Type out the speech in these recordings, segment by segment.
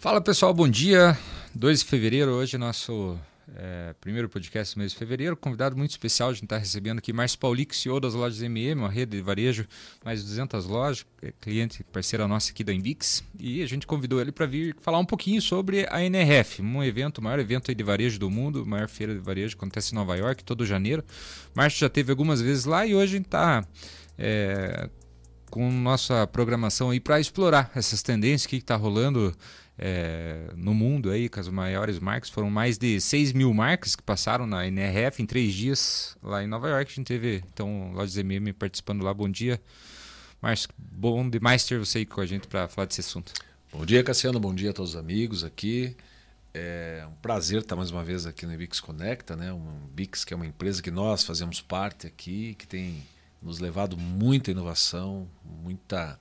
Fala pessoal, bom dia. 2 de fevereiro, hoje nosso é, primeiro podcast do mês de fevereiro. Convidado muito especial, a gente está recebendo aqui Márcio Paulic, CEO das lojas MM, uma rede de varejo, mais de 200 lojas, é cliente, parceira nossa aqui da Invix. E a gente convidou ele para vir falar um pouquinho sobre a NRF, um evento, o maior evento de varejo do mundo, maior feira de varejo, acontece em Nova York, todo janeiro. Márcio já teve algumas vezes lá e hoje a gente está é, com nossa programação aí para explorar essas tendências, o que está rolando é, no mundo aí, com as maiores marcas. Foram mais de 6 mil marcas que passaram na NRF em três dias lá em Nova York. A gente teve, então, Lojas MM participando lá. Bom dia. Márcio, bom demais ter você aí com a gente para falar desse assunto. Bom dia, Cassiano. Bom dia a todos os amigos aqui. É um prazer estar mais uma vez aqui no Bix Conecta, né? Um Bix que é uma empresa que nós fazemos parte aqui, que tem nos levado muita inovação, muita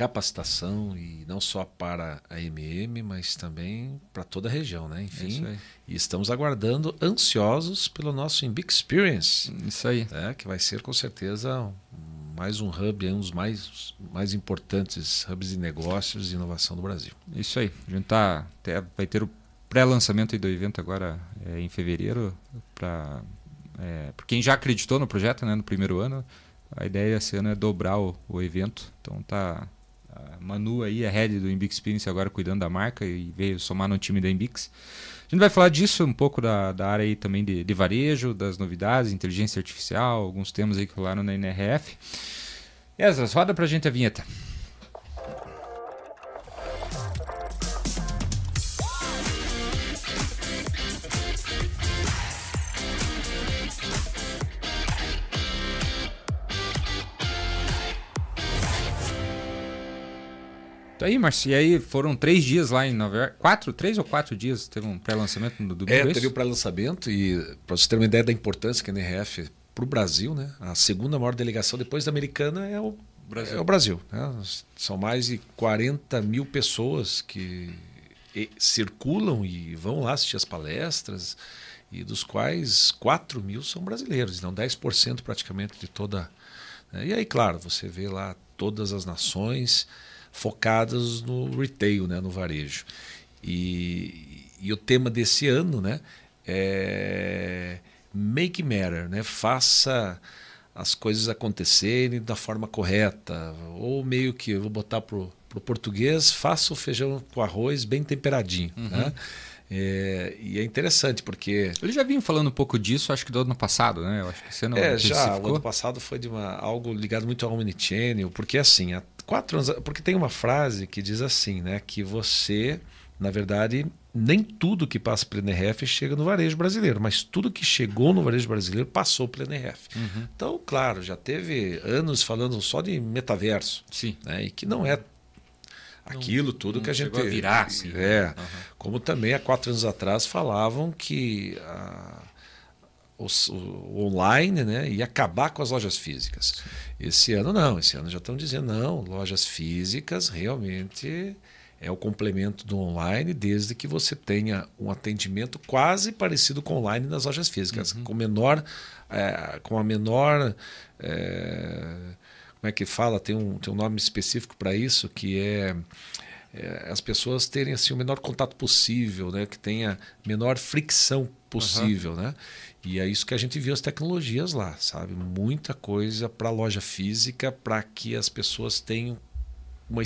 capacitação e não só para a MM, mas também para toda a região, né? Enfim, e estamos aguardando ansiosos pelo nosso Inbic Experience. Isso aí. Né? Que vai ser com certeza mais um hub, um dos mais, mais importantes hubs de negócios e inovação do Brasil. Isso aí. A gente tá, vai ter o pré-lançamento do evento agora é, em fevereiro para é, quem já acreditou no projeto, né, no primeiro ano. A ideia esse ano é dobrar o, o evento. Então tá a Manu aí, a head do Inbix Experience, agora cuidando da marca e veio somar no time da Inbix. A gente vai falar disso, um pouco da, da área aí também de, de varejo, das novidades, inteligência artificial, alguns temas aí que rolaram na NRF. Esas, roda pra gente a vinheta. Então aí, Marcio, e aí foram três dias lá em Nova York. Quatro, três ou quatro dias teve um pré-lançamento do domingo? É, teve o pré-lançamento e para você ter uma ideia da importância que a NRF para o Brasil, né? A segunda maior delegação depois da americana é o Brasil. É o Brasil né? São mais de 40 mil pessoas que circulam e vão lá assistir as palestras e dos quais 4 mil são brasileiros, então 10% praticamente de toda. Né? E aí, claro, você vê lá todas as nações focadas no retail, né, no varejo. E, e o tema desse ano né, é Make Matter, né, faça as coisas acontecerem da forma correta. Ou meio que, eu vou botar para o português, faça o feijão com arroz bem temperadinho. Uhum. Né? É, e é interessante porque. Ele já vinha falando um pouco disso, acho que do ano passado, né? Eu acho que você não. É, já. O ano passado foi de uma, algo ligado muito ao Omnichannel, porque assim, há quatro anos. Porque tem uma frase que diz assim, né? Que você, na verdade, nem tudo que passa pela NRF chega no varejo brasileiro, mas tudo que chegou no varejo brasileiro passou pela NRF. Uhum. Então, claro, já teve anos falando só de metaverso. Sim. Né, e que não é aquilo tudo não que a gente a virar, assim, é uhum. como também há quatro anos atrás falavam que a, o, online né ia acabar com as lojas físicas esse ano não esse ano já estão dizendo não lojas físicas realmente é o complemento do online desde que você tenha um atendimento quase parecido com online nas lojas físicas uhum. com menor é, com a menor é, como é que fala? Tem um, tem um nome específico para isso, que é, é, as pessoas terem assim, o menor contato possível, né? que tenha menor fricção possível. Uhum. Né? E é isso que a gente viu as tecnologias lá, sabe? Muita coisa para a loja física, para que as pessoas tenham uma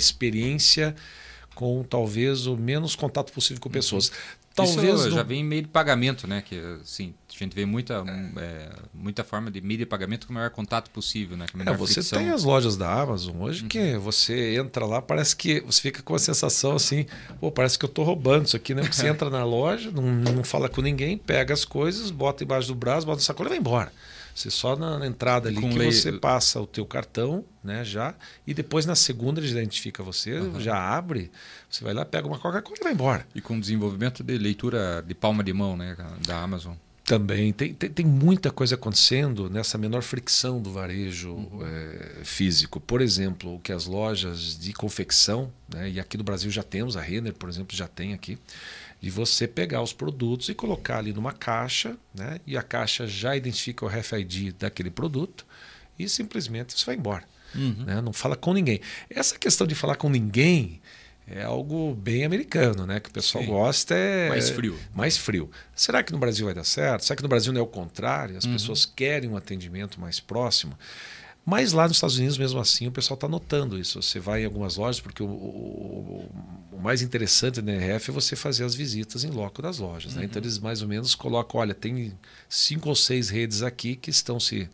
com talvez o menos contato possível com pessoas. Uhum. Talvez Isso já vem meio de pagamento, né? Que assim, a gente vê muita, é, muita forma de meio de pagamento com o maior contato possível, né? é, você fricção. tem as lojas da Amazon hoje uhum. que você entra lá, parece que você fica com a sensação assim, pô, parece que eu estou roubando isso aqui, né? Porque você entra na loja, não, não fala com ninguém, pega as coisas, bota embaixo do braço, bota no sacola e vai embora. Você só na entrada ali Com que lei... você passa o teu cartão, né, já, e depois na segunda ele identifica você, uhum. já abre, você vai lá, pega uma Coca-Cola e vai embora. E com desenvolvimento de leitura de palma de mão, né, da Amazon. Também tem, tem, tem, muita coisa acontecendo nessa menor fricção do varejo uhum. é, físico. Por exemplo, o que as lojas de confecção, né, e aqui no Brasil já temos, a Renner, por exemplo, já tem aqui, de você pegar os produtos e colocar ali numa caixa, né? E a caixa já identifica o RFID daquele produto e simplesmente você vai embora. Uhum. Né? Não fala com ninguém. Essa questão de falar com ninguém é algo bem americano, né? Que o pessoal Sim. gosta é mais frio. Mais frio. Será que no Brasil vai dar certo? Será que no Brasil não é o contrário? As uhum. pessoas querem um atendimento mais próximo. Mas lá nos Estados Unidos, mesmo assim, o pessoal está notando isso. Você vai em algumas lojas, porque o, o, o mais interessante da NRF é você fazer as visitas em loco das lojas. Né? Uhum. Então eles mais ou menos colocam, olha, tem cinco ou seis redes aqui que estão se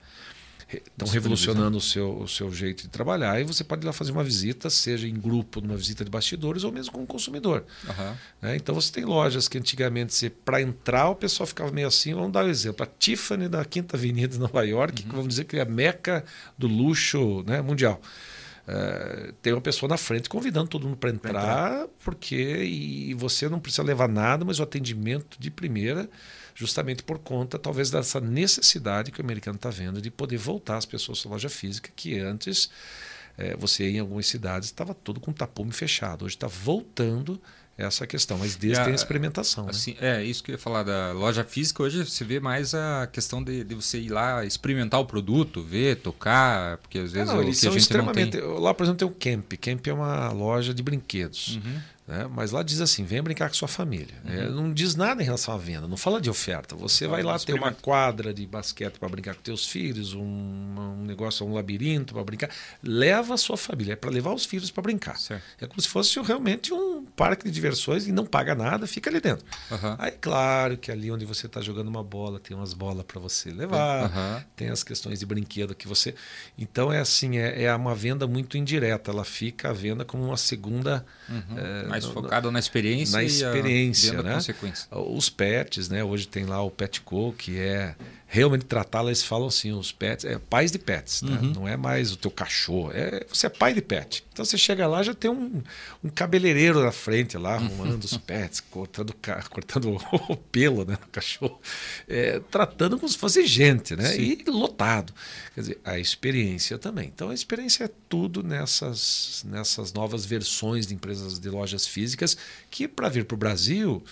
estão revolucionando o seu, o seu jeito de trabalhar e você pode ir lá fazer uma visita, seja em grupo, numa visita de bastidores ou mesmo com o consumidor. Uhum. Então você tem lojas que antigamente, para entrar, o pessoal ficava meio assim. Vamos dar um exemplo: a Tiffany da Quinta Avenida de Nova York, uhum. que vamos dizer que é a meca do luxo né, mundial. É, tem uma pessoa na frente convidando todo mundo para entrar, entrar, porque e você não precisa levar nada, mas o atendimento de primeira justamente por conta, talvez, dessa necessidade que o americano está vendo de poder voltar as pessoas à loja física, que antes é, você em algumas cidades estava tudo com tapume fechado. Hoje está voltando essa questão, mas desde a, tem a experimentação. Né? Assim, né? É, isso que eu ia falar da loja física, hoje você vê mais a questão de, de você ir lá experimentar o produto, ver, tocar, porque às vezes não, eles são extremamente. Lá, por exemplo, tem o Camp. Camp é uma loja de brinquedos. Uhum. Né? Mas lá diz assim: venha brincar com sua família. Uhum. É, não diz nada em relação à venda, não fala de oferta. Você vai lá ter uma quadra de basquete para brincar com teus filhos, um, um negócio, um labirinto para brincar. Leva a sua família, é para levar os filhos para brincar. Certo. É como se fosse realmente um parque de diversões e não paga nada, fica ali dentro. Uhum. Aí, claro que ali onde você está jogando uma bola, tem umas bolas para você levar, uhum. tem as questões de brinquedo que você. Então é assim, é, é uma venda muito indireta. Ela fica a venda como uma segunda. É, mais no, focado na experiência na experiência a, né? os pets né hoje tem lá o Petco que é realmente tratá-la eles falam assim os pets é pais de pets né? uhum. não é mais o teu cachorro é você é pai de pet então você chega lá já tem um, um cabeleireiro na frente lá arrumando os pets cortando cortando o pelo né do cachorro é, tratando como se fosse gente né Sim. e lotado quer dizer a experiência também então a experiência é tudo nessas nessas novas versões de empresas de lojas físicas que, para vir para o Brasil,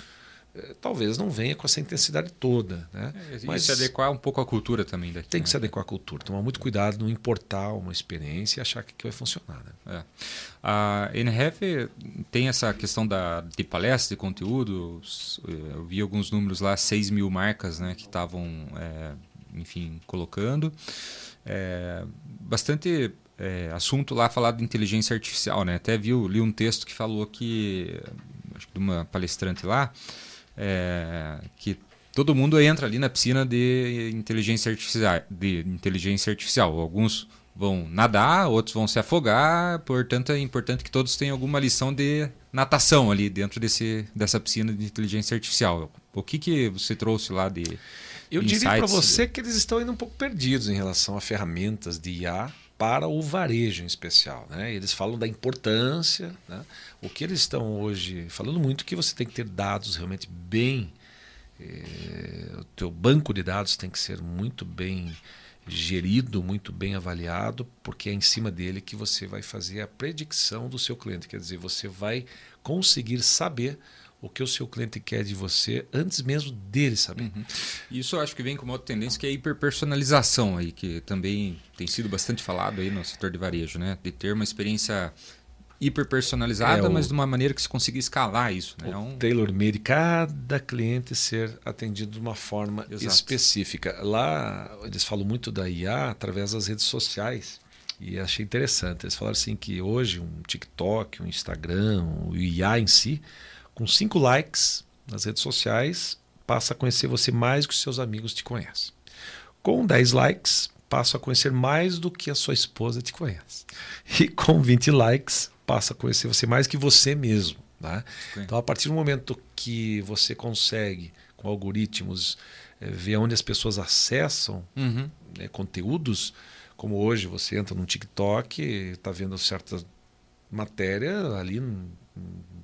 talvez não venha com essa intensidade toda. Né? É, Mas se adequar um pouco à cultura também daqui. Tem que né? se adequar à cultura, tomar muito cuidado, não importar uma experiência e achar que, que vai funcionar. Né? É. A NRF tem essa questão da, de palestra, de conteúdo. Eh, eu vi alguns números lá, 6 mil marcas né, que estavam, é, enfim, colocando. É, bastante é, assunto lá falado de inteligência artificial, né? Até viu, li um texto que falou que, acho que de uma palestrante lá, é, que todo mundo entra ali na piscina de inteligência artificial, de inteligência artificial. Alguns vão nadar, outros vão se afogar, portanto é importante que todos tenham alguma lição de natação ali dentro desse, dessa piscina de inteligência artificial. O que, que você trouxe lá de Eu diria para você que eles estão ainda um pouco perdidos em relação a ferramentas de IA para o varejo em especial. Né? Eles falam da importância. Né? O que eles estão hoje falando muito é que você tem que ter dados realmente bem. Eh, o teu banco de dados tem que ser muito bem gerido, muito bem avaliado, porque é em cima dele que você vai fazer a predicção do seu cliente. Quer dizer, você vai conseguir saber o que o seu cliente quer de você antes mesmo dele saber. Uhum. Isso eu acho que vem com uma outra tendência que é a hiperpersonalização aí, que também tem sido bastante falado aí no setor de varejo, né? De ter uma experiência hiperpersonalizada, é, mas de uma maneira que se consiga escalar isso. Né? O é um... tailor-made, cada cliente ser atendido de uma forma Exato. específica. Lá eles falam muito da IA através das redes sociais. E achei interessante. Eles falaram assim que hoje um TikTok, um Instagram, o IA em si, com cinco likes nas redes sociais, passa a conhecer você mais do que seus amigos te conhecem. Com 10 likes, passa a conhecer mais do que a sua esposa te conhece. E com 20 likes, passa a conhecer você mais que você mesmo. Né? Então, a partir do momento que você consegue, com algoritmos, é, ver onde as pessoas acessam uhum. né, conteúdos, como hoje você entra no TikTok, está vendo certa matéria ali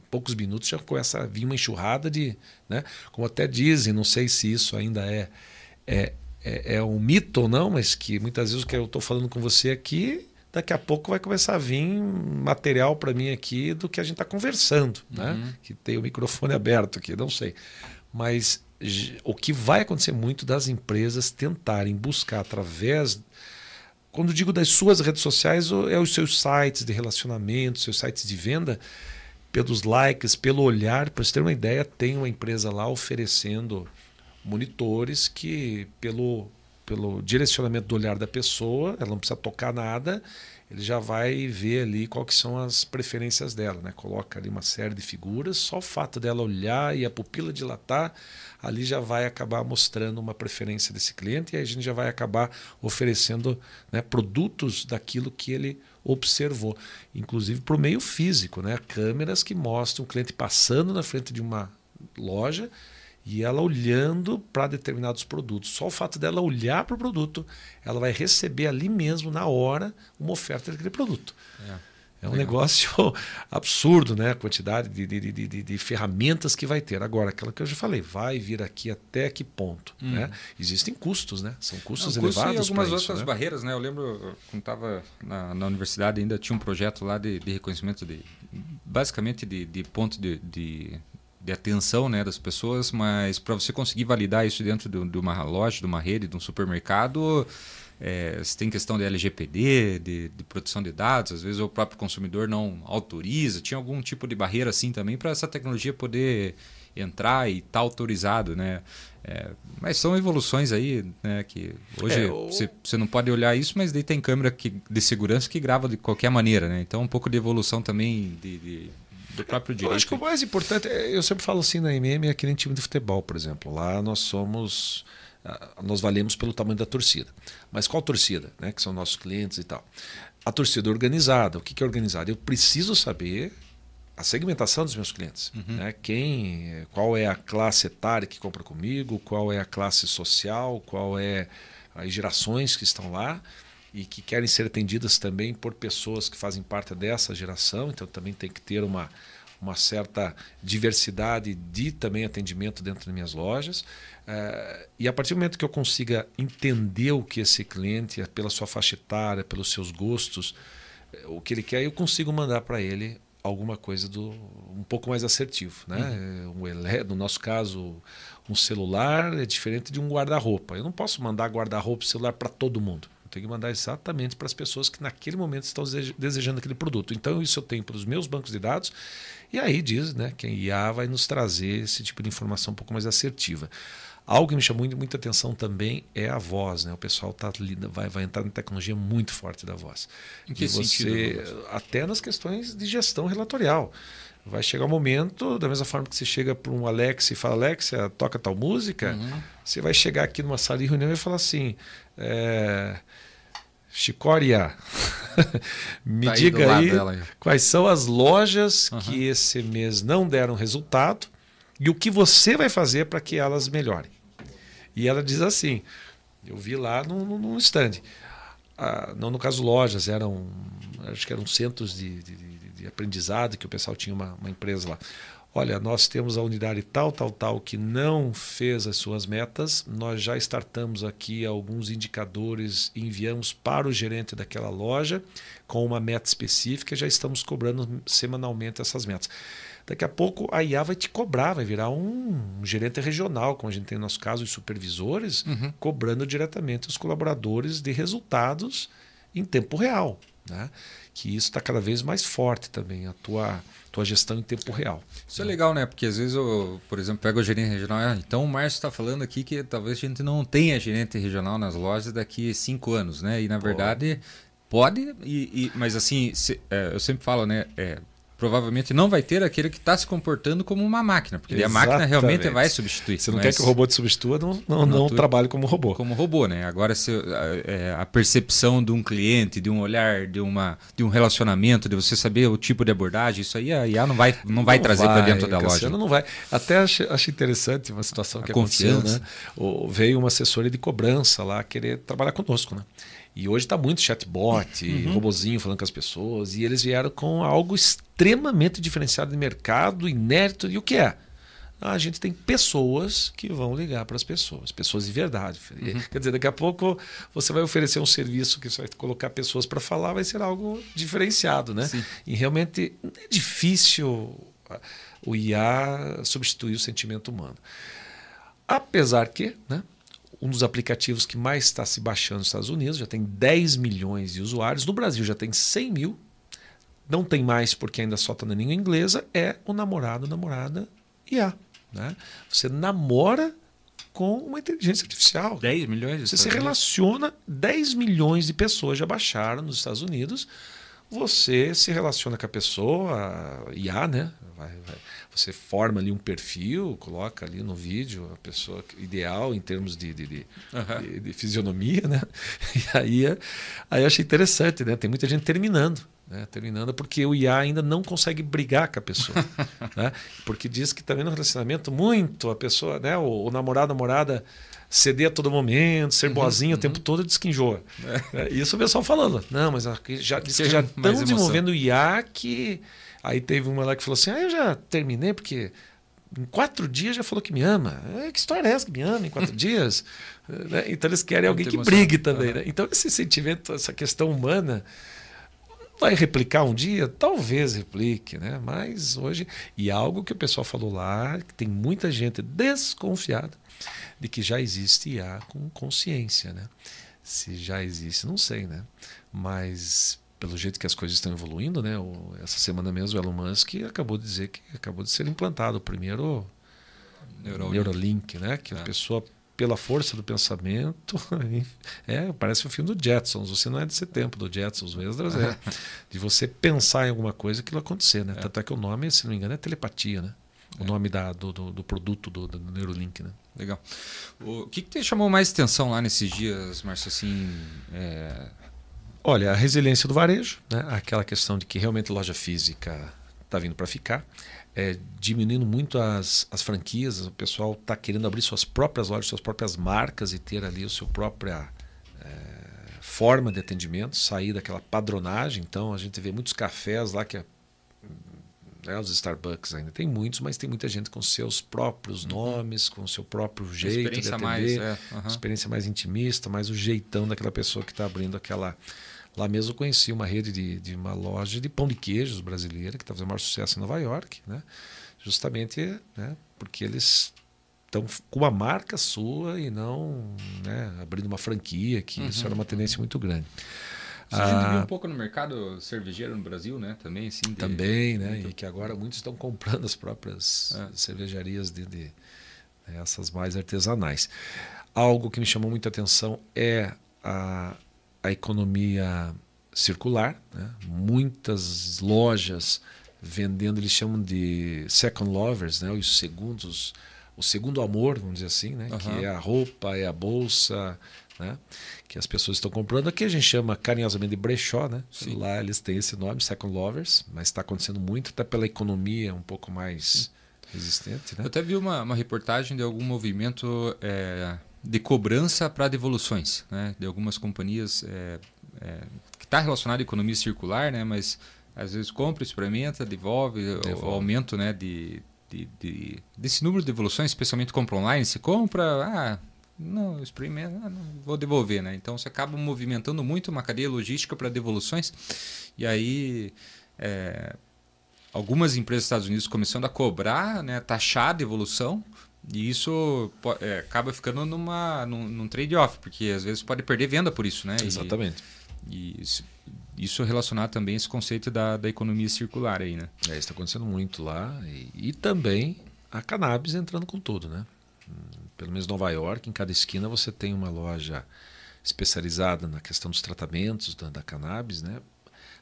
poucos minutos já começa a vir uma enxurrada de. Né? Como até dizem, não sei se isso ainda é, é, é, é um mito ou não, mas que muitas vezes o que eu estou falando com você aqui, daqui a pouco vai começar a vir material para mim aqui do que a gente está conversando, né? uhum. né? que tem o microfone aberto aqui, não sei. Mas o que vai acontecer muito das empresas tentarem buscar através quando digo das suas redes sociais, é os seus sites de relacionamento, seus sites de venda, pelos likes, pelo olhar. Para você ter uma ideia, tem uma empresa lá oferecendo monitores que, pelo, pelo direcionamento do olhar da pessoa, ela não precisa tocar nada, ele já vai ver ali qual que são as preferências dela, né? Coloca ali uma série de figuras, só o fato dela olhar e a pupila dilatar, ali já vai acabar mostrando uma preferência desse cliente e a gente já vai acabar oferecendo né, produtos daquilo que ele observou, inclusive para o meio físico, né? Câmeras que mostram o cliente passando na frente de uma loja e ela olhando para determinados produtos. Só o fato dela olhar para o produto, ela vai receber ali mesmo, na hora, uma oferta daquele produto. É. É um Legal. negócio absurdo, né? A quantidade de, de, de, de, ferramentas que vai ter. Agora, aquela que eu já falei, vai vir aqui até que ponto? Hum. Né? Existem custos, né? São custos Não, elevados. E algumas outras né? barreiras, né? Eu lembro, quando estava na, na, universidade, ainda tinha um projeto lá de, reconhecimento de. basicamente de, ponto de, de atenção né, das pessoas, mas para você conseguir validar isso dentro de, de, uma loja, de uma rede, de um supermercado, é, você tem questão de LGPD, de, de, proteção de dados, às vezes o próprio consumidor não autoriza, tinha algum tipo de barreira assim também para essa tecnologia poder entrar e estar tá autorizado, né? É, mas são evoluções aí, né? Que hoje é, você, você não pode olhar isso, mas daí tem câmera que, de segurança que grava de qualquer maneira, né? Então um pouco de evolução também de, de do próprio direito. Eu acho que o mais importante, é, eu sempre falo assim na MM, é que nem time de futebol, por exemplo. Lá nós somos, nós valemos pelo tamanho da torcida. Mas qual torcida? Né? Que são nossos clientes e tal. A torcida organizada. O que é organizada? Eu preciso saber a segmentação dos meus clientes. Uhum. Né? Quem, qual é a classe etária que compra comigo, qual é a classe social, qual é as gerações que estão lá e que querem ser atendidas também por pessoas que fazem parte dessa geração, então também tem que ter uma, uma certa diversidade de também atendimento dentro das minhas lojas. Uh, e a partir do momento que eu consiga entender o que esse cliente, pela sua faixa etária, pelos seus gostos, eh, o que ele quer, eu consigo mandar para ele alguma coisa do um pouco mais assertivo, né? Uhum. Um, no nosso caso, um celular é diferente de um guarda-roupa. Eu não posso mandar guarda-roupa celular para todo mundo tenho que mandar exatamente para as pessoas que naquele momento estão desejando aquele produto. Então, isso eu tenho para os meus bancos de dados. E aí diz né, que a IA vai nos trazer esse tipo de informação um pouco mais assertiva. Algo que me chamou muita atenção também é a voz. Né? O pessoal tá, vai, vai entrar na tecnologia muito forte da voz. Em que você, sentido? Até nas questões de gestão relatorial. Vai chegar um momento, da mesma forma que você chega para um Alex e fala, Alexia, toca tal música, uhum. você vai chegar aqui numa sala de reunião e falar assim, é, Chicória, me tá aí diga aí dela, quais são as lojas uhum. que esse mês não deram resultado e o que você vai fazer para que elas melhorem. E ela diz assim, eu vi lá no, no stand, ah, não no caso lojas, eram acho que eram centros de, de, de aprendizado que o pessoal tinha uma, uma empresa lá. Olha, nós temos a unidade tal, tal, tal que não fez as suas metas. Nós já startamos aqui alguns indicadores, enviamos para o gerente daquela loja com uma meta específica. Já estamos cobrando semanalmente essas metas. Daqui a pouco a IA vai te cobrar, vai virar um, gerente regional, como a gente tem no nosso caso, os supervisores, uhum. cobrando diretamente os colaboradores de resultados em tempo real. Né? Que isso está cada vez mais forte também, a tua tua gestão em tempo real. Isso é legal, né? Porque às vezes eu, por exemplo, pego o gerente regional, ah, então o Márcio está falando aqui que talvez a gente não tenha gerente regional nas lojas daqui cinco anos, né? E na verdade pode, e, e mas assim, se, é, eu sempre falo, né? É, provavelmente não vai ter aquele que está se comportando como uma máquina, porque a máquina realmente vai substituir. Você não quer que o robô te substitua, não, não, não, não trabalhe como robô. Como robô, né? Agora, se, a, a, percepção de um cliente, de um olhar, de, uma, de um relacionamento, de você saber o tipo de abordagem, isso aí a IA não vai, não vai não trazer para dentro da loja. Não vai. Até achei, achei interessante uma situação a que confiança. aconteceu, né? O, veio uma assessoria de cobrança lá querer trabalhar conosco, né? E hoje está muito chatbot, uhum. robozinho falando com as pessoas, e eles vieram com algo extremamente diferenciado de mercado, inédito. E o que é? Ah, a gente tem pessoas que vão ligar para as pessoas, pessoas de verdade. Uhum. Quer dizer, daqui a pouco você vai oferecer um serviço que você vai colocar pessoas para falar, vai ser algo diferenciado, né? Sim. E realmente é difícil o IA substituir o sentimento humano. Apesar que, né? Um dos aplicativos que mais está se baixando nos Estados Unidos, já tem 10 milhões de usuários. No Brasil já tem 100 mil. não tem mais porque ainda só está na língua inglesa, é o namorado, namorada IA. Né? Você namora com uma inteligência artificial. 10 milhões de Você se relaciona, 10 milhões de pessoas já baixaram nos Estados Unidos. Você se relaciona com a pessoa, IA, né? Vai, vai. Você forma ali um perfil, coloca ali no vídeo a pessoa ideal em termos de, de, de, uhum. de, de fisionomia, né? E aí, aí eu achei interessante, né? Tem muita gente terminando. Né, terminando porque o IA ainda não consegue brigar com a pessoa. né, porque diz que também no relacionamento, muito a pessoa, né, o, o namorado, namorada, ceder a todo momento, ser uhum, boazinha uhum. o tempo todo, diz que enjoa. É. É, isso o pessoal falando. Não, mas já, diz que já estão desenvolvendo o IA que. Aí teve uma lá que falou assim: ah, eu já terminei porque em quatro dias já falou que me ama. É, que história é essa que me ama em quatro dias? né? Então eles querem alguém que brigue também. Né? Então esse sentimento, essa questão humana Vai replicar um dia? Talvez replique, né? mas hoje. E algo que o pessoal falou lá, que tem muita gente desconfiada de que já existe IA com consciência. Né? Se já existe, não sei, né? Mas pelo jeito que as coisas estão evoluindo, né? essa semana mesmo o Elon Musk acabou de dizer que acabou de ser implantado o primeiro Neuralink, Neuralink né? Que é. a pessoa pela força do pensamento. É, parece o filme do Jetsons. Você não é desse tempo do Jetsons, o Esdras é. De você pensar em alguma coisa e aquilo acontecer, né? É. Tanto é que o nome, se não me engano, é telepatia, né? O é. nome da, do, do, do produto do, do, Neurolink, né? Legal. O que, que te chamou mais atenção lá nesses dias, Márcio? Assim, é... Olha, a resiliência do varejo, né? aquela questão de que realmente loja física está vindo para ficar é, diminuindo muito as, as franquias, o pessoal está querendo abrir suas próprias lojas, suas próprias marcas e ter ali a sua própria é, forma de atendimento, sair daquela padronagem. Então a gente vê muitos cafés lá que é, né, os Starbucks ainda tem muitos, mas tem muita gente com seus próprios uhum. nomes, com o seu próprio jeito de atender, mais, é, uhum. experiência mais intimista, mais o jeitão daquela pessoa que está abrindo aquela Lá mesmo eu conheci uma rede de, de uma loja de pão de queijos brasileira que está fazendo o maior sucesso em Nova York, né? justamente né, porque eles estão com uma marca sua e não né, abrindo uma franquia, que uhum. isso era uma tendência muito grande. Você ah, um pouco no mercado cervejeiro no Brasil, né? Também, sim. De... Também, né? Muito... E que agora muitos estão comprando as próprias é. cervejarias de, de né, essas mais artesanais. Algo que me chamou muita atenção é a, a economia circular, né? muitas lojas vendendo, eles chamam de second lovers, né? os segundos, o segundo amor, vamos dizer assim, né? Uhum. que é a roupa, é a bolsa, né? que as pessoas estão comprando. Aqui a gente chama carinhosamente de brechó, né? lá eles têm esse nome, second lovers, mas está acontecendo muito, até pela economia um pouco mais resistente. Né? Eu até vi uma, uma reportagem de algum movimento... É de cobrança para devoluções, né? De algumas companhias é, é, que está relacionado à economia circular, né? Mas às vezes compra, experimenta, devolve, devolve. O, aumento, né? De, de, de, desse número de devoluções, especialmente compra online, se compra, ah, não experimenta, ah, não vou devolver, né? Então você acaba movimentando muito uma cadeia logística para devoluções e aí é, algumas empresas dos Estados Unidos começando a cobrar, né? Taxar a devolução e isso é, acaba ficando numa, num, num trade-off, porque às vezes pode perder venda por isso, né? Exatamente. E, e isso, isso relacionado também esse conceito da, da economia circular aí, né? É, isso está acontecendo muito lá. E, e, também a cannabis entrando com tudo, né? Pelo menos em Nova York, em cada esquina você tem uma loja especializada na questão dos tratamentos da, da cannabis, né?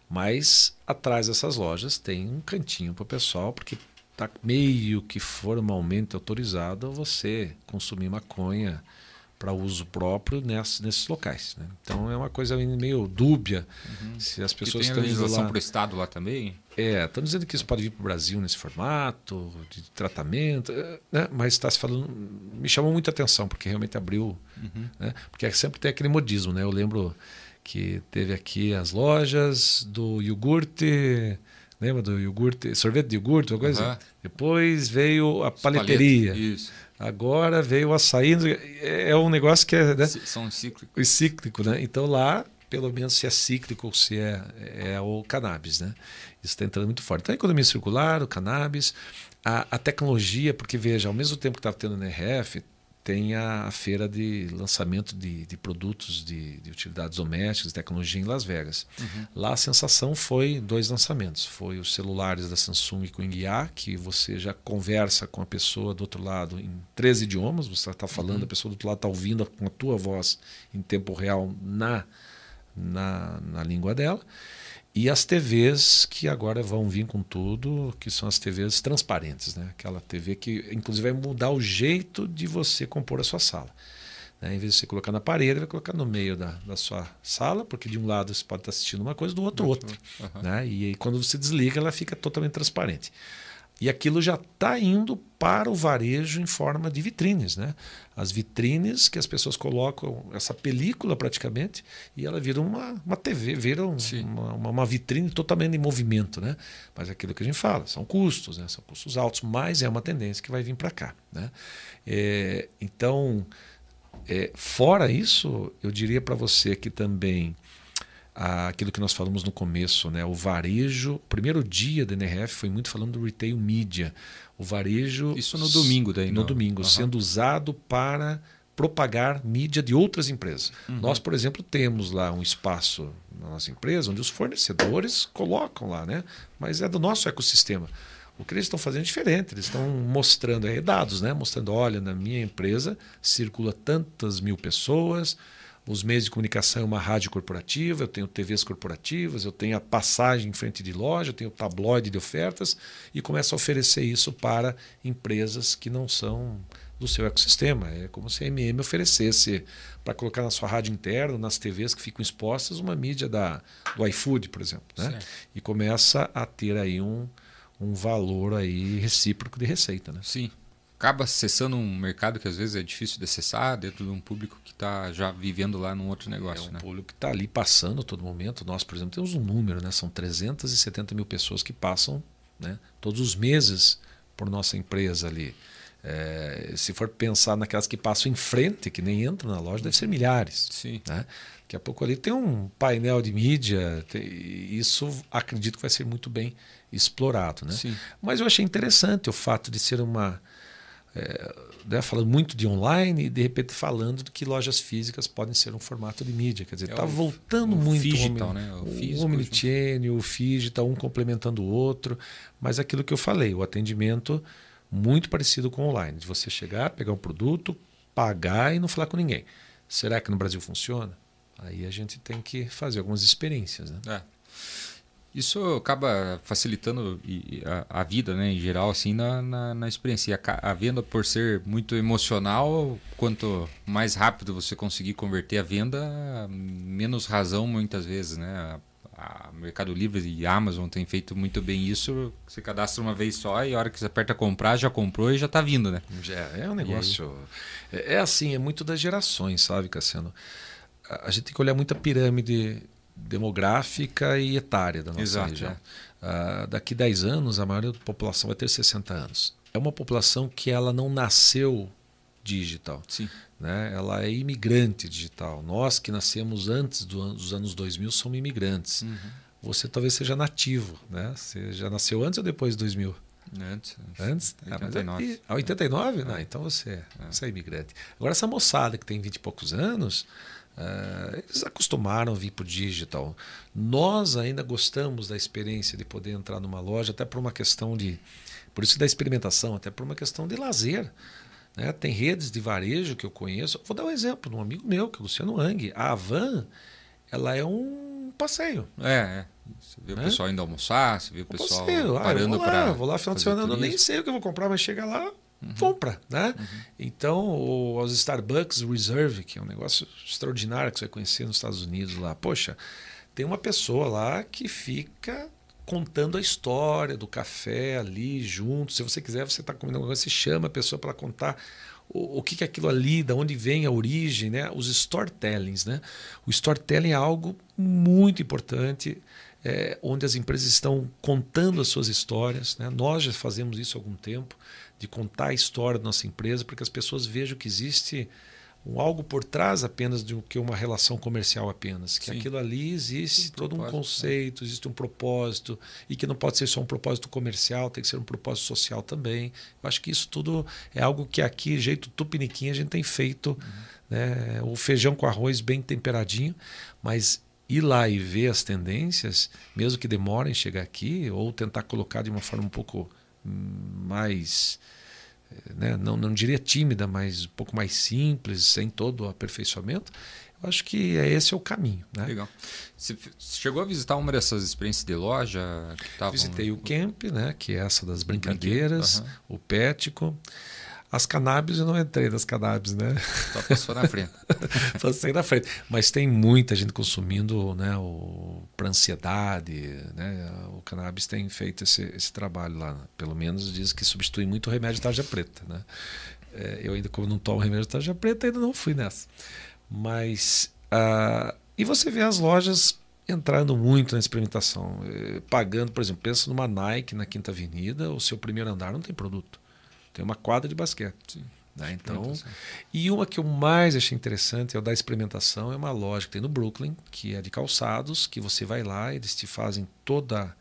Mas atrás dessas lojas tem um cantinho para o pessoal, porque está meio que formalmente autorizado você consumir maconha para uso próprio ness, nesses locais. Né? Então é uma coisa meio dúbia uhum. se as pessoas estão legislação para o Estado lá também? É, estão dizendo que isso pode vir para o Brasil nesse formato de tratamento, é, né? mas está se falando, me chamou muita atenção porque realmente abriu, uhum. né? porque sempre tem aquele modismo, né? Eu lembro que teve aqui as lojas do iogurte Lembra do iogurte, sorvete de iogurte, uma coisa uhum. Depois veio a paleteria. Isso. Agora veio o açaí. É um negócio que é. Né? São cíclicos. Cíclico, né? Então lá, pelo menos se é cíclico ou se é, é o cannabis, né? Isso está entrando muito forte. Então a economia circular, o cannabis, a, a tecnologia, porque veja, ao mesmo tempo que estava tendo NRF, tem a feira de lançamento de, de produtos de, de, utilidades domésticas, tecnologia em Las Vegas. Uhum. Lá a sensação foi dois lançamentos. Foi os celulares da Samsung com IA, que você já conversa com a pessoa do outro lado em três idiomas. Você está falando, uhum. a pessoa do outro lado está ouvindo com a tua voz em tempo real na, na, na língua dela. E as TVs que agora vão vir com tudo, que são as TVs transparentes, né? Aquela TV que, inclusive, vai mudar o jeito de você compor a sua sala. Né? Em vez de você colocar na parede, vai colocar no meio da, da sua sala, porque de um lado você pode estar assistindo uma coisa, do outro outra. Uhum. Né? E aí, quando você desliga, ela fica totalmente transparente. E aquilo já está indo para o varejo em forma de vitrines. Né? As vitrines que as pessoas colocam essa película praticamente e ela vira uma, uma TV, vira um, uma, uma, vitrine totalmente em movimento. Né? Mas é aquilo que a gente fala, são custos, né? são custos altos, mas é uma tendência que vai vir para cá. Né? É, então, é, fora isso, eu diria para você que também aquilo que nós falamos no começo, né? o varejo. O primeiro dia da NRF foi muito falando do retail media. O varejo. Isso no domingo, daí, No não. domingo, uhum. sendo usado para propagar mídia de outras empresas. Uhum. Nós, por exemplo, temos lá um espaço na nossa empresa onde os fornecedores colocam lá, né? mas é do nosso ecossistema. O que eles estão fazendo é diferente, eles estão mostrando é, dados, né? mostrando, olha, na minha empresa circula tantas mil pessoas, os meios de comunicação é uma rádio corporativa, eu tenho TVs corporativas, eu tenho a passagem em frente de loja, eu tenho o tabloide de ofertas e começo a oferecer isso para empresas que não são do seu ecossistema. É como se a MM oferecesse para colocar na sua rádio interna, nas TVs que ficam expostas, uma mídia da, do iFood, por exemplo. Né? E começa a ter aí um, um valor aí recíproco de receita. Né? Sim acaba acessando um mercado que às vezes é difícil de acessar dentro de um público que está já vivendo lá num outro negócio. É um né? público que está ali passando a todo momento. Nós, por exemplo, temos um número, né? são 370 mil pessoas que passam né? todos os meses por nossa empresa ali. É, se for pensar naquelas que passam em frente, que nem entram na loja, deve ser milhares. Sim. Né? Daqui a pouco ali tem um painel de mídia, tem, isso acredito que vai ser muito bem explorado. Né? Sim. Mas eu achei interessante o fato de ser uma é, né, falando muito de online e de repente falando que lojas físicas podem ser um formato de mídia. Quer dizer, está é voltando o muito digital, o, né? o, físico, o omnichannel, o digital, um complementando o outro. Mas aquilo que eu falei, o atendimento muito parecido com online, de você chegar, pegar um produto, pagar e não falar com ninguém. Será que no Brasil funciona? Aí a gente tem que fazer algumas experiências. Né? É. Isso acaba facilitando a, vida, né, em geral, assim, na, na, na experiência. E a, a, venda, por ser muito emocional, quanto mais rápido você conseguir converter a venda, menos razão muitas vezes, né? A, a Mercado Livre e a Amazon têm feito muito bem isso. Você cadastra uma vez só e a hora que você aperta comprar, já comprou e já está vindo, né? Já é um negócio. É, é assim, é muito das gerações, sabe, Cassiano? A, a gente tem que olhar muito a pirâmide demográfica e etária da nossa Exato, região. É. Uh, daqui 10 anos, a maioria da população vai ter 60 anos. É uma população que ela não nasceu digital. Sim. Né? Ela é imigrante digital. Nós que nascemos antes do, dos anos 2000 somos imigrantes. Uhum. Você talvez seja nativo. Né? Você já nasceu antes ou depois de 2000? Antes. Antes? 89. Ah, 89? É. Não, então você, é. você é imigrante. Agora, essa moçada que tem 20 e poucos anos, Uh, eles acostumaram a vir para o digital. Nós ainda gostamos da experiência de poder entrar numa loja, até por uma questão de. Por isso da experimentação, até por uma questão de lazer. Né? Tem redes de varejo que eu conheço. Vou dar um exemplo de um amigo meu, que é o Luciano Ang. A Avan, ela é um passeio. É, é. Você vê né? o pessoal indo almoçar, você vê o pessoal passeio. parando ah, para. Vou lá final de semana, eu nem sei o que eu vou comprar, mas chega lá, uhum. compra. Né? Uhum. Então, os Starbucks Reserve, que é um negócio extraordinário que você vai conhecer nos Estados Unidos lá, poxa, tem uma pessoa lá que fica contando a história do café ali junto. Se você quiser, você está comendo alguma coisa, você chama a pessoa para contar o, o que, que é aquilo ali, da onde vem a origem, né? os storytellings. Né? O storytelling é algo muito importante. É, onde as empresas estão contando as suas histórias. Né? Nós já fazemos isso há algum tempo de contar a história da nossa empresa para que as pessoas vejam que existe um algo por trás apenas do que uma relação comercial apenas. Que Sim. aquilo ali existe um todo um né? conceito, existe um propósito, e que não pode ser só um propósito comercial, tem que ser um propósito social também. Eu acho que isso tudo é algo que aqui, jeito tupiniquim, a gente tem feito. Uhum. Né? O feijão com arroz bem temperadinho, mas ir lá e ver as tendências, mesmo que demorem chegar aqui, ou tentar colocar de uma forma um pouco mais né, não, não diria tímida, mas um pouco mais simples, sem todo o aperfeiçoamento, eu acho que é esse é o caminho. Né? Legal. Você chegou a visitar uma dessas experiências de loja? Que tavam... Visitei o Camp, né, que é essa das brincadeiras, uhum. o Pético. As cannabis eu não entrei nas cannabis, né? Só passou na frente. Passei na frente. Mas tem muita gente consumindo né, para ansiedade. Né? O cannabis tem feito esse, esse trabalho lá. Pelo menos diz que substitui muito o remédio de tarja preta. Né? É, eu ainda, como não tomo remédio de tarja preta, ainda não fui nessa. Mas. Uh, e você vê as lojas entrando muito na experimentação. Eh, pagando, por exemplo, pensa numa Nike na Quinta Avenida, o seu primeiro andar não tem produto. Tem uma quadra de basquete. Né? Então, e uma que eu mais achei interessante é o da experimentação, é uma loja que tem no Brooklyn, que é de calçados, que você vai lá, eles te fazem toda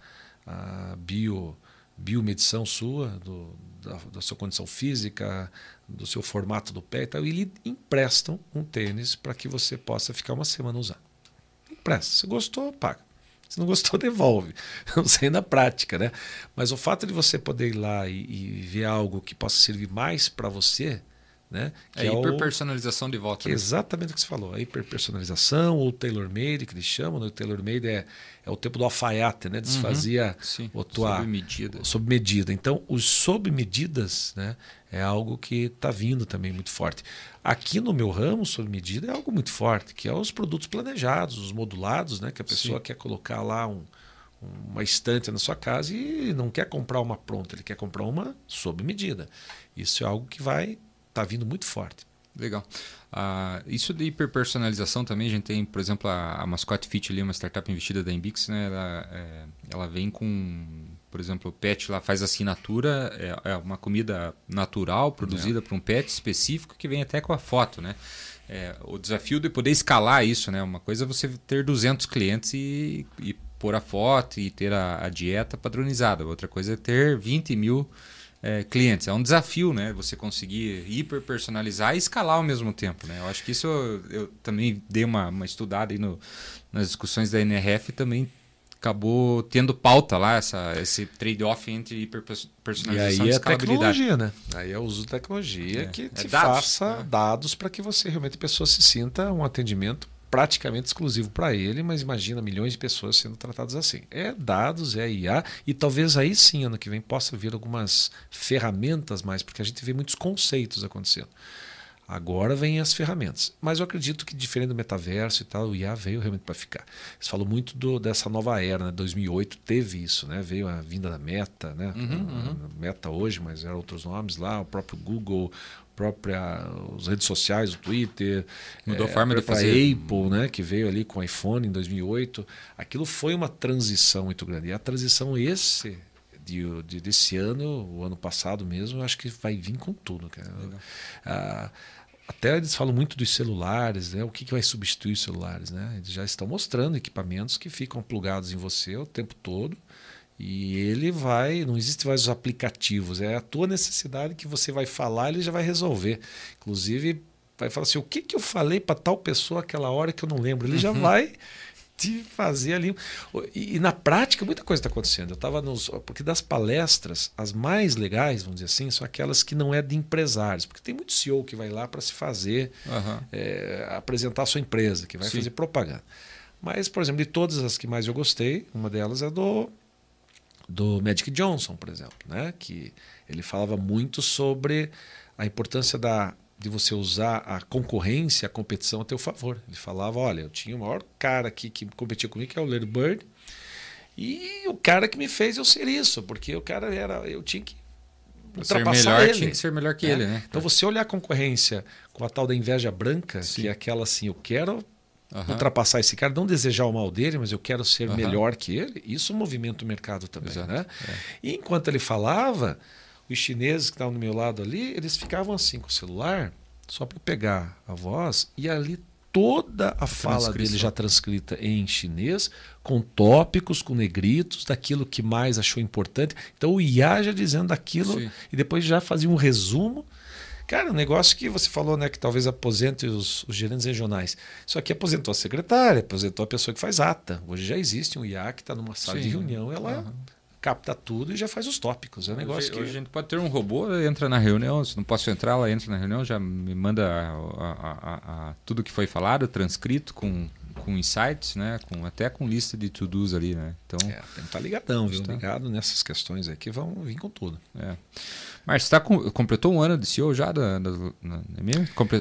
a bio, biomedição sua, do, da, da, sua condição física, do seu formato do pé e tal, e lhe emprestam um tênis para que você possa ficar uma semana usando. Empresta. Se gostou, paga. Se não gostou, devolve. Não sei na prática, né? Mas o fato de você poder ir lá e, e ver algo que possa servir mais para você, né? Que é, é hiperpersonalização de volta. Né? Exatamente o que você falou. A hiperpersonalização, ou tailor-made, que eles chamam. Né? O tailor-made é, é o tempo do alfaiate, né? Desfazia uhum, o tua, sob medida. Sob medida. Então, os sob medidas né? é algo que está vindo também muito forte. Aqui no meu ramo, sob medida, é algo muito forte, que é os produtos planejados, os modulados, né? que a pessoa Sim. quer colocar lá um, uma estante na sua casa e não quer comprar uma pronta, ele quer comprar uma sob medida. Isso é algo que vai está vindo muito forte. Legal. Uh, isso de hiperpersonalização também, a gente tem, por exemplo, a, a Mascot Fit ali, uma startup investida da Embix, né? Ela, é, ela vem com, por exemplo, o pet lá faz assinatura, é, é uma comida natural produzida é. por um pet específico que vem até com a foto, né? É, o desafio de poder escalar isso, né? Uma coisa é você ter 200 clientes e, e pôr a foto e ter a, a dieta padronizada. Outra coisa é ter 20 mil é, clientes. É um desafio, né? Você conseguir hiper personalizar e escalar ao mesmo tempo, né? Eu acho que isso eu, eu também dei uma, uma estudada aí no, nas discussões da NRF também acabou tendo pauta lá, essa, esse trade-off entre hiperpersonalização e, aí e é tecnologia, né? Aí é o uso de tecnologia é, que te é dados, faça né? dados para que você realmente a pessoa se sinta um atendimento praticamente exclusivo para ele, mas imagina milhões de pessoas sendo tratadas assim. É dados, é IA, e talvez aí sim, ano que vem, possa vir algumas ferramentas mais, porque a gente vê muitos conceitos acontecendo. Agora vêm as ferramentas. Mas eu acredito que, diferente do metaverso e tal, o IA veio realmente para ficar. Você falou muito do, dessa nova era, né? 2008 teve isso, né? Veio a vinda da Meta, né? Uhum, uhum. Meta hoje, mas eram outros nomes lá, o próprio Google, própria as redes sociais, o Twitter, mudou é, a forma de fazer. Apple, né, que veio ali com o iPhone em 2008. Aquilo foi uma transição muito grande. E a transição esse de, de, desse ano, o ano passado mesmo, acho que vai vir com tudo. Ah, até eles falam muito dos celulares, né? O que, que vai substituir os celulares, né? Eles já estão mostrando equipamentos que ficam plugados em você o tempo todo e ele vai, não existe mais os aplicativos, é a tua necessidade que você vai falar, ele já vai resolver. Inclusive, vai falar assim: o que, que eu falei para tal pessoa aquela hora que eu não lembro? Ele uhum. já vai te fazer ali. E, e na prática, muita coisa está acontecendo. Eu estava nos. Porque das palestras, as mais legais, vamos dizer assim, são aquelas que não é de empresários. Porque tem muito CEO que vai lá para se fazer, uhum. é, apresentar a sua empresa, que vai Sim. fazer propaganda. Mas, por exemplo, de todas as que mais eu gostei, uma delas é do do Magic Johnson, por exemplo, né? que ele falava muito sobre a importância da, de você usar a concorrência, a competição a teu favor. Ele falava, olha, eu tinha o maior cara aqui que competia comigo, que é o Larry Bird, e o cara que me fez eu ser isso, porque o cara era, eu tinha que ultrapassar ser melhor, ele. Tinha que ser melhor que é. ele, né? Então você olhar a concorrência com a tal da inveja branca, Sim. que é aquela assim, eu quero Uhum. ultrapassar esse cara, não desejar o mal dele, mas eu quero ser uhum. melhor que ele. Isso movimenta o mercado também. Né? É. E enquanto ele falava, os chineses que estavam do meu lado ali, eles ficavam assim com o celular, só para pegar a voz e ali toda a fala dele já transcrita em chinês, com tópicos, com negritos, daquilo que mais achou importante. Então o IA já dizendo aquilo Sim. e depois já fazia um resumo. Cara, um negócio que você falou, né, que talvez aposente os, os gerentes regionais. Isso aqui aposentou a secretária, aposentou a pessoa que faz ata. Hoje já existe um IA que está numa sala Sim. de reunião, ela uhum capta tudo e já faz os tópicos. É um negócio hoje, que. Hoje a gente pode ter um robô, entra na reunião, se não posso entrar, ela entra na reunião, já me manda a, a, a, tudo que foi falado, transcrito com, com insights, né? Com, até com lista de to-dos ali, né? Então, é, tem que estar tá ligadão, viu? Está... Ligado nessas questões aqui, vão vir com tudo. É. Márcio, tá com, completou um ano de CEO já da, da, da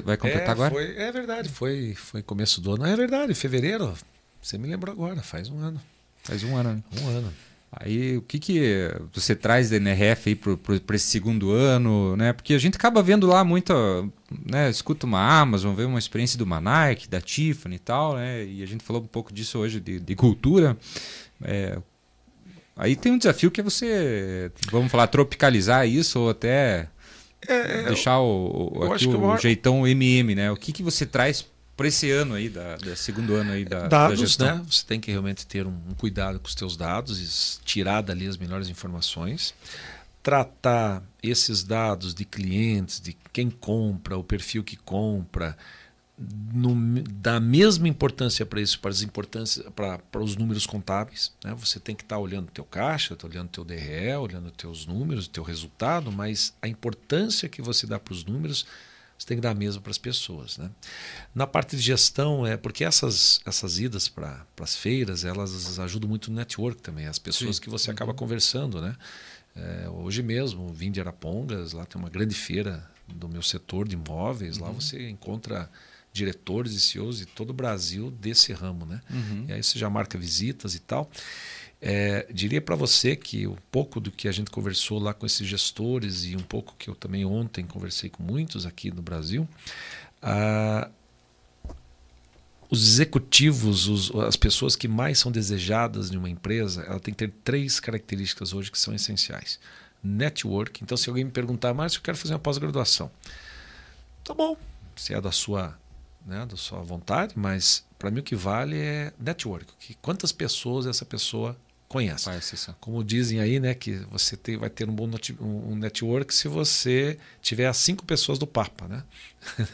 Vai completar é, agora? Foi, é verdade, foi, foi começo do ano. É verdade, fevereiro. Você me lembrou agora, faz um ano. Faz um ano. Né? Um ano. Aí o que, que você traz da NRF para esse segundo ano, né? Porque a gente acaba vendo lá muita, né? Escuta uma Amazon, vê uma experiência do Nike, da Tiffany e tal, né? E a gente falou um pouco disso hoje de, de cultura. É, aí tem um desafio que é você, vamos falar, tropicalizar isso ou até é, deixar o, o, o, o jeitão MM, né? O que, que você traz para esse ano aí, da, da, segundo ano aí da, dados, da gestão. né? Você tem que realmente ter um, um, cuidado com os teus dados e tirar dali as melhores informações. Tratar esses dados de clientes, de quem compra, o perfil que compra, no, da mesma importância para isso, para as importâncias, para, para os números contábeis. Né? Você tem que estar tá olhando o teu caixa, tá olhando o teu DRE, olhando os teus números, o teu resultado, mas a importância que você dá para os números você tem que dar a mesma para as pessoas. Né? Na parte de gestão, é porque essas, essas idas para as feiras, elas ajudam muito no network também, as pessoas Sim. que você acaba uhum. conversando. Né? É, hoje mesmo, vim de Arapongas, lá tem uma grande feira do meu setor de imóveis, uhum. lá você encontra diretores e CEOs de todo o Brasil desse ramo. Né? Uhum. E aí você já marca visitas e tal. É, diria para você que um pouco do que a gente conversou lá com esses gestores e um pouco que eu também ontem conversei com muitos aqui no Brasil, ah, os executivos, os, as pessoas que mais são desejadas em uma empresa, ela tem que ter três características hoje que são essenciais. Network. Então, se alguém me perguntar, mas eu quero fazer uma pós-graduação, tá bom, se é da sua, né, da sua vontade, mas para mim o que vale é network. Que quantas pessoas essa pessoa conhece. Como dizem aí, né, que você tem, vai ter um bom um network se você tiver as cinco pessoas do Papa, né?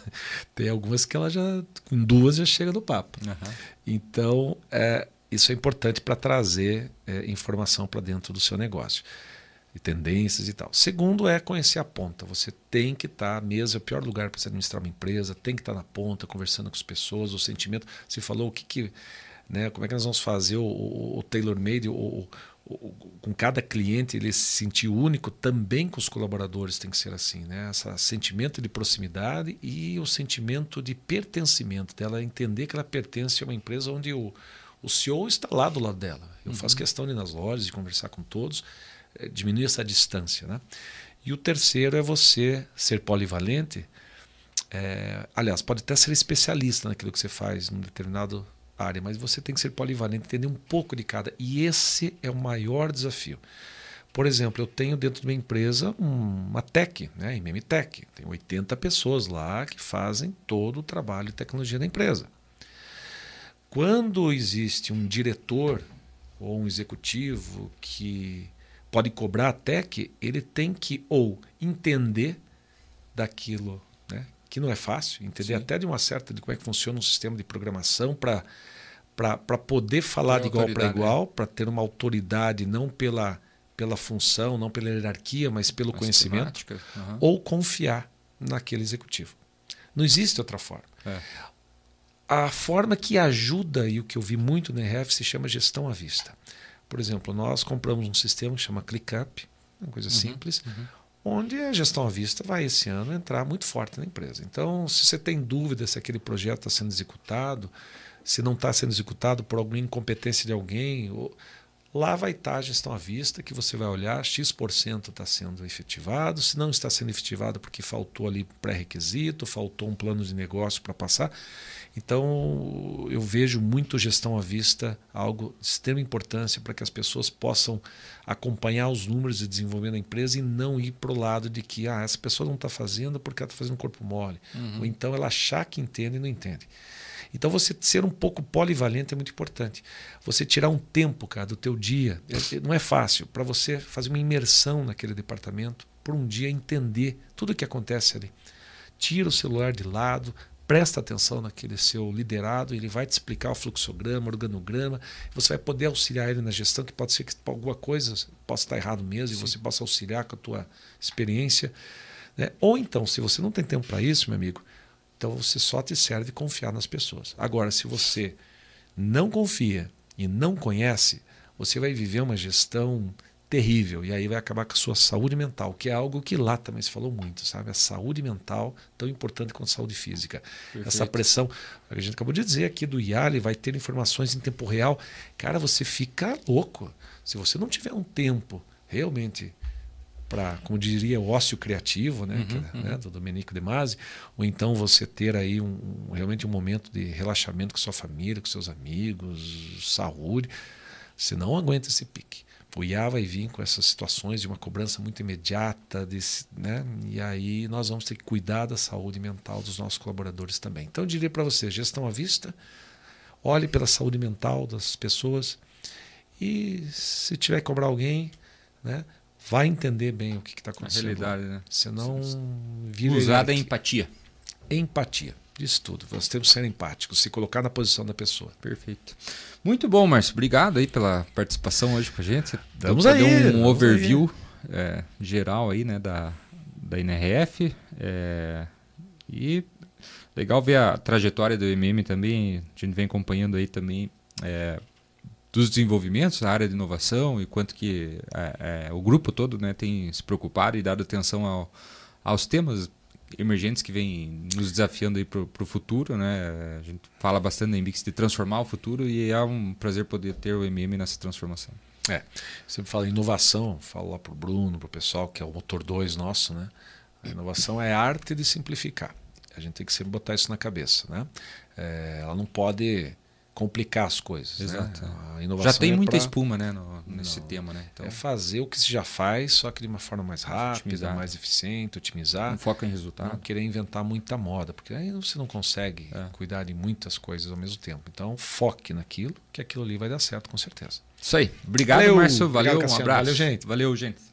tem algumas que ela já, com duas já chega do Papa. Uhum. Então, é, isso é importante para trazer é, informação para dentro do seu negócio e tendências e tal. Segundo é conhecer a ponta. Você tem que estar, tá, mesmo é o pior lugar para você administrar uma empresa, tem que estar tá na ponta, conversando com as pessoas, o sentimento. Você falou o que, que né? Como é que nós vamos fazer o, o, o tailor-made, com cada cliente ele se sentir único, também com os colaboradores tem que ser assim. Né? Esse sentimento de proximidade e o sentimento de pertencimento, dela entender que ela pertence a uma empresa onde o, o CEO está lá do lado dela. Eu uhum. faço questão de ir nas lojas, de conversar com todos, é, diminuir essa distância. Né? E o terceiro é você ser polivalente. É, aliás, pode até ser especialista naquilo que você faz num determinado área, mas você tem que ser polivalente, entender um pouco de cada. E esse é o maior desafio. Por exemplo, eu tenho dentro de uma empresa uma tech, né, MM Tech. Tem 80 pessoas lá que fazem todo o trabalho de tecnologia da empresa. Quando existe um diretor ou um executivo que pode cobrar a tech, ele tem que ou entender daquilo que não é fácil, entender Sim. até de uma certa de como é que funciona um sistema de programação para para poder falar de igual para igual, né? para ter uma autoridade não pela pela função, não pela hierarquia, mas pelo As conhecimento, uhum. ou confiar naquele executivo. Não existe outra forma. É. A forma que ajuda, e o que eu vi muito na RF, se chama gestão à vista. Por exemplo, nós compramos um sistema que chama ClickUp, uma coisa uhum. simples, uhum onde a gestão à vista vai esse ano entrar muito forte na empresa. Então, se você tem dúvida se aquele projeto está sendo executado, se não está sendo executado por alguma incompetência de alguém, Lá vai estar a gestão à vista, que você vai olhar, X% está sendo efetivado, se não está sendo efetivado porque faltou ali pré-requisito, faltou um plano de negócio para passar. Então, eu vejo muito gestão à vista algo de extrema importância para que as pessoas possam acompanhar os números de desenvolvimento da empresa e não ir para o lado de que ah, essa pessoa não está fazendo porque ela está fazendo corpo mole. Uhum. Ou então ela achar que entende e não entende. Então você ser um pouco polivalente é muito importante. Você tirar um tempo, cara, do teu dia, é, não é fácil, para você fazer uma imersão naquele departamento, por um dia entender tudo o que acontece ali. Tira o celular de lado, presta atenção naquele seu liderado, ele vai te explicar o fluxograma, o organograma, você vai poder auxiliar ele na gestão, que pode ser que alguma coisa possa estar errado mesmo, Sim. e você possa auxiliar com a tua experiência. Né? Ou então, se você não tem tempo para isso, meu amigo, então você só te serve confiar nas pessoas. Agora, se você não confia e não conhece, você vai viver uma gestão terrível e aí vai acabar com a sua saúde mental, que é algo que lá também se falou muito, sabe? A saúde mental tão importante quanto a saúde física. Perfeito. Essa pressão, a gente acabou de dizer aqui do IALI, vai ter informações em tempo real. Cara, você fica louco. Se você não tiver um tempo realmente para, como diria, o ócio criativo, né, uhum, que, uhum. né do Domenico De Masi, ou então você ter aí um, um, realmente um momento de relaxamento com sua família, com seus amigos, saúde, você não aguenta esse pique. O IA vai vir com essas situações de uma cobrança muito imediata, desse, né? e aí nós vamos ter que cuidar da saúde mental dos nossos colaboradores também. Então eu diria para você, gestão à vista, olhe pela saúde mental das pessoas e se tiver que cobrar alguém, né? Vai entender bem o que está acontecendo. A realidade, né? Senão vira Usada é empatia. Empatia. Disso tudo. Nós temos que ser empáticos, se colocar na posição da pessoa. Perfeito. Muito bom, Márcio. Obrigado aí pela participação hoje com a gente. Vamos aí. Deu um overview. É, geral aí, né, da, da NRF. É, e legal ver a trajetória do MM também. A gente vem acompanhando aí também é, dos desenvolvimentos na área de inovação e quanto que é, é, o grupo todo né, tem se preocupado e dado atenção ao, aos temas emergentes que vêm nos desafiando para o futuro. Né? A gente fala bastante na Embix de transformar o futuro e é um prazer poder ter o MM nessa transformação. É, sempre fala inovação, falo lá para o Bruno, para o pessoal, que é o motor 2 nosso. Né? A inovação é a arte de simplificar. A gente tem que sempre botar isso na cabeça. Né? É, ela não pode complicar as coisas. Né? Exato. Né? já tem é muita pra... espuma né, no, nesse Não, tema. Né? Então... É fazer o que se já faz, só que de uma forma mais rápida, otimizar. mais eficiente, otimizar. Foco em resultado. Não querer inventar muita moda, porque aí você não consegue é. cuidar de muitas coisas ao mesmo tempo. Então, foque naquilo, que aquilo ali vai dar certo com certeza. Isso aí. Obrigado, Valeu, Márcio. Valeu, um abraço. Valeu, gente. Valeu, gente.